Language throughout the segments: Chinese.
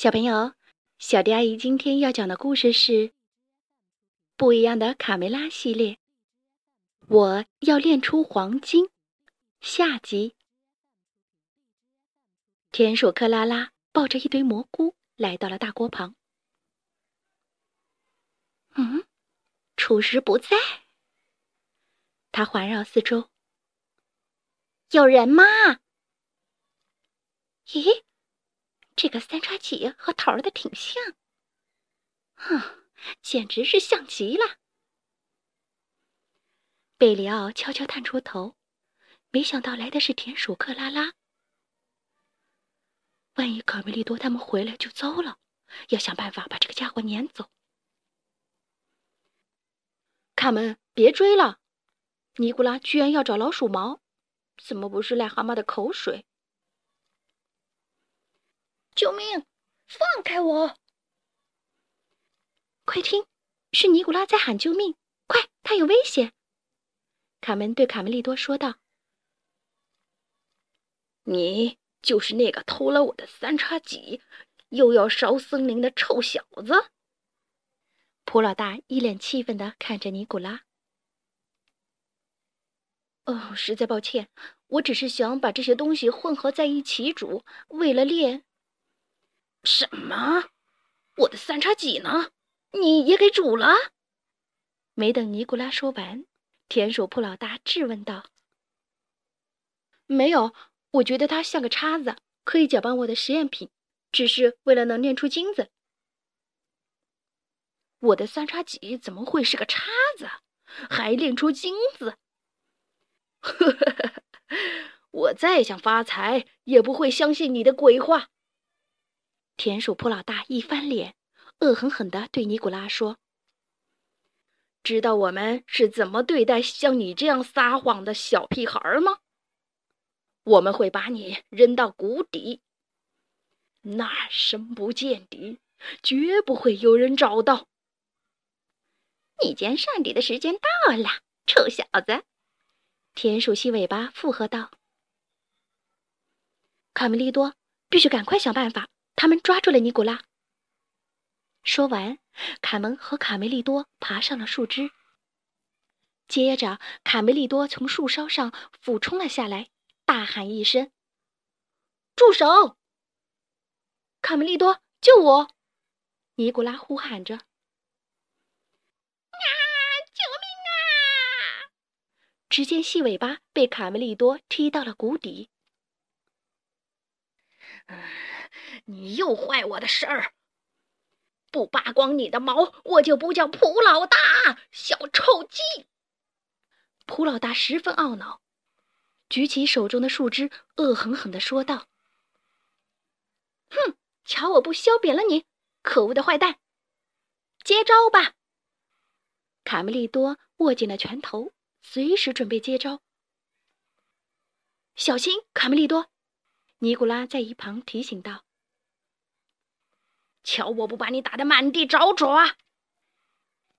小朋友，小迪阿姨今天要讲的故事是《不一样的卡梅拉》系列。我要练出黄金。下集。田鼠克拉拉抱着一堆蘑菇来到了大锅旁。嗯，厨师不在。他环绕四周。有人吗？咦？这个三叉戟和桃儿的挺像，哼，简直是像极了。贝里奥悄悄探出头，没想到来的是田鼠克拉拉。万一卡梅利多他们回来就糟了，要想办法把这个家伙撵走。卡门，别追了！尼古拉居然要找老鼠毛，怎么不是癞蛤蟆的口水？救命！放开我！快听，是尼古拉在喊救命！快，他有危险！卡门对卡梅利多说道：“你就是那个偷了我的三叉戟，又要烧森林的臭小子！”普老大一脸气愤的看着尼古拉。“哦，实在抱歉，我只是想把这些东西混合在一起煮，为了练。”什么？我的三叉戟呢？你也给煮了？没等尼古拉说完，田鼠铺老大质问道：“没有，我觉得它像个叉子，可以搅拌我的实验品，只是为了能炼出金子。”我的三叉戟怎么会是个叉子？还炼出金子？呵呵呵，我再想发财，也不会相信你的鬼话。田鼠普老大一翻脸，恶狠狠地对尼古拉说：“知道我们是怎么对待像你这样撒谎的小屁孩吗？我们会把你扔到谷底，那深不见底，绝不会有人找到。你见上帝的时间到了，臭小子！”田鼠细尾巴附和道：“卡梅利多，必须赶快想办法。”他们抓住了尼古拉。说完，卡门和卡梅利多爬上了树枝。接着，卡梅利多从树梢上俯冲了下来，大喊一声：“住手！”卡梅利多，救我！尼古拉呼喊着：“啊，救命啊！”只见细尾巴被卡梅利多踢到了谷底。你又坏我的事儿！不扒光你的毛，我就不叫普老大，小臭鸡！普老大十分懊恼，举起手中的树枝，恶狠狠地说道：“哼，瞧我不削扁了你，可恶的坏蛋！接招吧！”卡梅利多握紧了拳头，随时准备接招。小心，卡梅利多！尼古拉在一旁提醒道。瞧，我不把你打得满地找爪！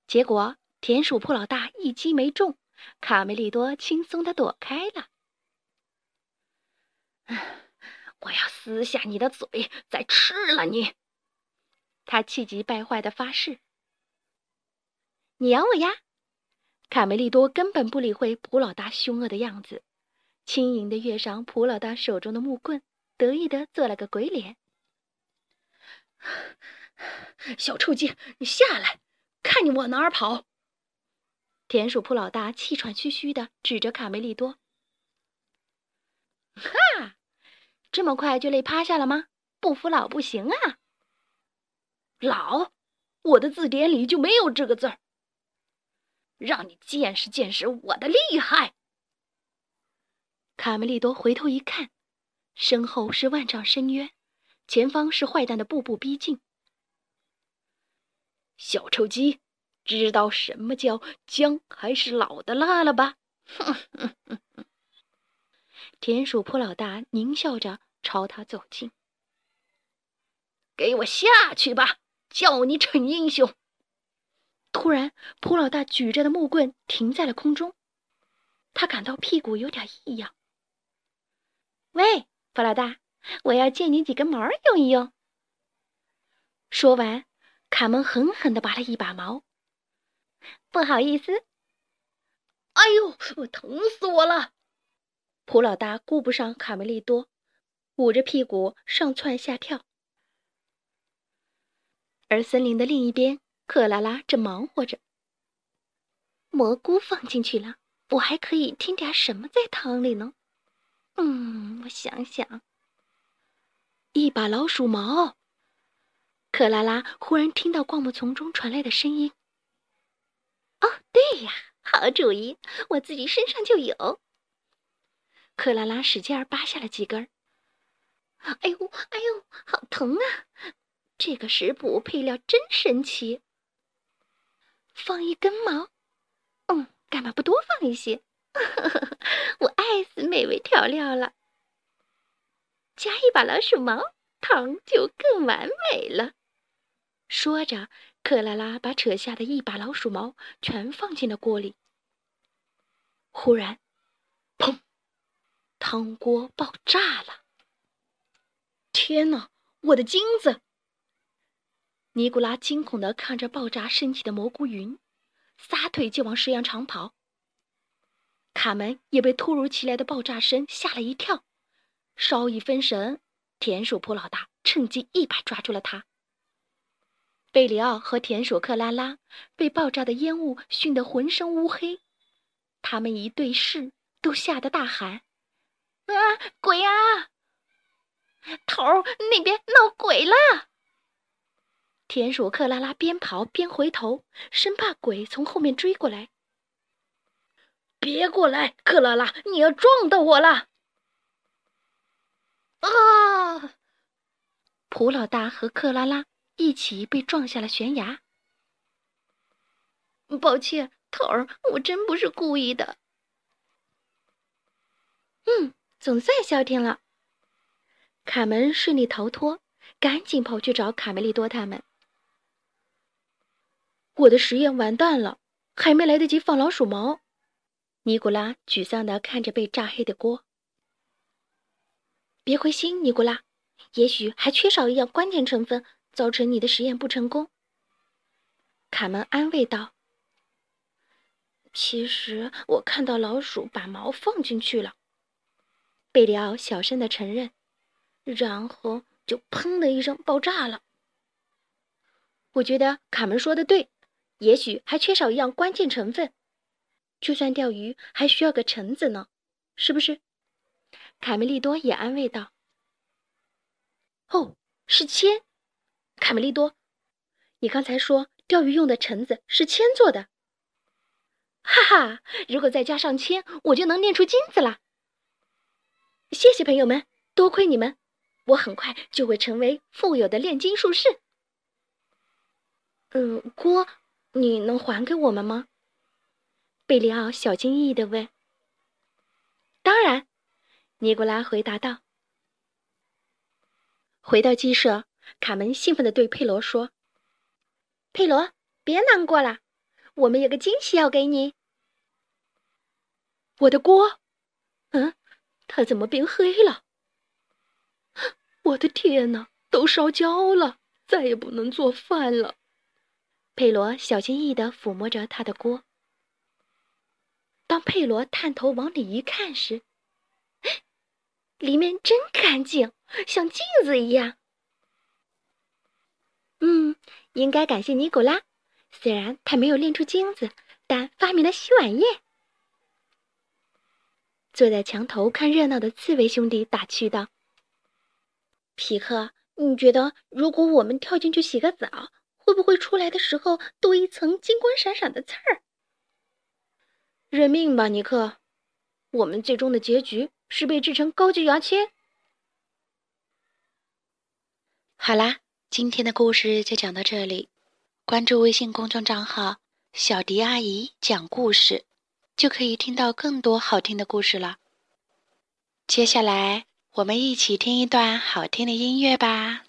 结果田鼠铺老大一击没中，卡梅利多轻松的躲开了。我要撕下你的嘴，再吃了你！他气急败坏的发誓。你咬我呀！卡梅利多根本不理会普老大凶恶的样子，轻盈的跃上普老大手中的木棍，得意的做了个鬼脸。小臭鸡，你下来，看你往哪儿跑！田鼠铺老大气喘吁吁的指着卡梅利多：“哈，这么快就累趴下了吗？不服老不行啊！老，我的字典里就没有这个字儿。让你见识见识我的厉害！”卡梅利多回头一看，身后是万丈深渊。前方是坏蛋的步步逼近。小臭鸡，知道什么叫姜还是老的辣了吧？哼哼哼！田鼠铺老大狞笑着朝他走近。给我下去吧，叫你逞英雄！突然，铺老大举着的木棍停在了空中，他感到屁股有点异样。喂，铺老大！我要借你几根毛用一用。说完，卡门狠狠地拔了一把毛。不好意思。哎呦，我疼死我了！普老大顾不上卡梅利多，捂着屁股上蹿下跳。而森林的另一边，克拉拉正忙活着。蘑菇放进去了，我还可以添点什么在汤里呢？嗯，我想想。一把老鼠毛。克拉拉忽然听到灌木丛中传来的声音。哦，对呀，好主意，我自己身上就有。克拉拉使劲儿扒下了几根儿。哎呦，哎呦，好疼啊！这个食补配料真神奇。放一根毛，嗯，干嘛不多放一些？我爱死美味调料了。加一把老鼠毛，汤就更完美了。说着，克拉拉把扯下的一把老鼠毛全放进了锅里。忽然，砰！汤锅爆炸了！天哪，我的金子！尼古拉惊恐的看着爆炸升起的蘑菇云，撒腿就往石羊场跑。卡门也被突如其来的爆炸声吓了一跳，稍一分神，田鼠普老大趁机一把抓住了他。贝里奥和田鼠克拉拉被爆炸的烟雾熏得浑身乌黑，他们一对视，都吓得大喊：“啊，鬼啊！头儿那边闹鬼了！”田鼠克拉拉边跑边回头，生怕鬼从后面追过来。别过来，克拉拉，你要撞到我了！啊！普老大和克拉拉一起被撞下了悬崖。抱歉，头儿，我真不是故意的。嗯，总算消停了。卡门顺利逃脱，赶紧跑去找卡梅利多他们。我的实验完蛋了，还没来得及放老鼠毛。尼古拉沮丧地看着被炸黑的锅。别灰心，尼古拉，也许还缺少一样关键成分，造成你的实验不成功。卡门安慰道：“其实我看到老鼠把毛放进去了。”贝里奥小声的承认，然后就砰的一声爆炸了。我觉得卡门说的对。也许还缺少一样关键成分，就算钓鱼还需要个橙子呢，是不是？卡梅利多也安慰道：“哦，是铅。”卡梅利多，你刚才说钓鱼用的橙子是铅做的。哈哈，如果再加上铅，我就能炼出金子了。谢谢朋友们，多亏你们，我很快就会成为富有的炼金术士。嗯，锅。你能还给我们吗？贝里奥小心翼翼地问。“当然。”尼古拉回答道。回到鸡舍，卡门兴奋地对佩罗说：“佩罗，别难过了，我们有个惊喜要给你。”我的锅，嗯，它怎么变黑了？我的天哪，都烧焦了，再也不能做饭了。佩罗小心翼翼地抚摸着他的锅。当佩罗探头往里一看时，里面真干净，像镜子一样。嗯，应该感谢尼古拉，虽然他没有炼出金子，但发明了洗碗液。坐在墙头看热闹的刺猬兄弟打趣道：“皮克，你觉得如果我们跳进去洗个澡？”会不会出来的时候多一层金光闪闪的刺儿？认命吧，尼克。我们最终的结局是被制成高级牙签。好啦，今天的故事就讲到这里。关注微信公众账号“小迪阿姨讲故事”，就可以听到更多好听的故事了。接下来，我们一起听一段好听的音乐吧。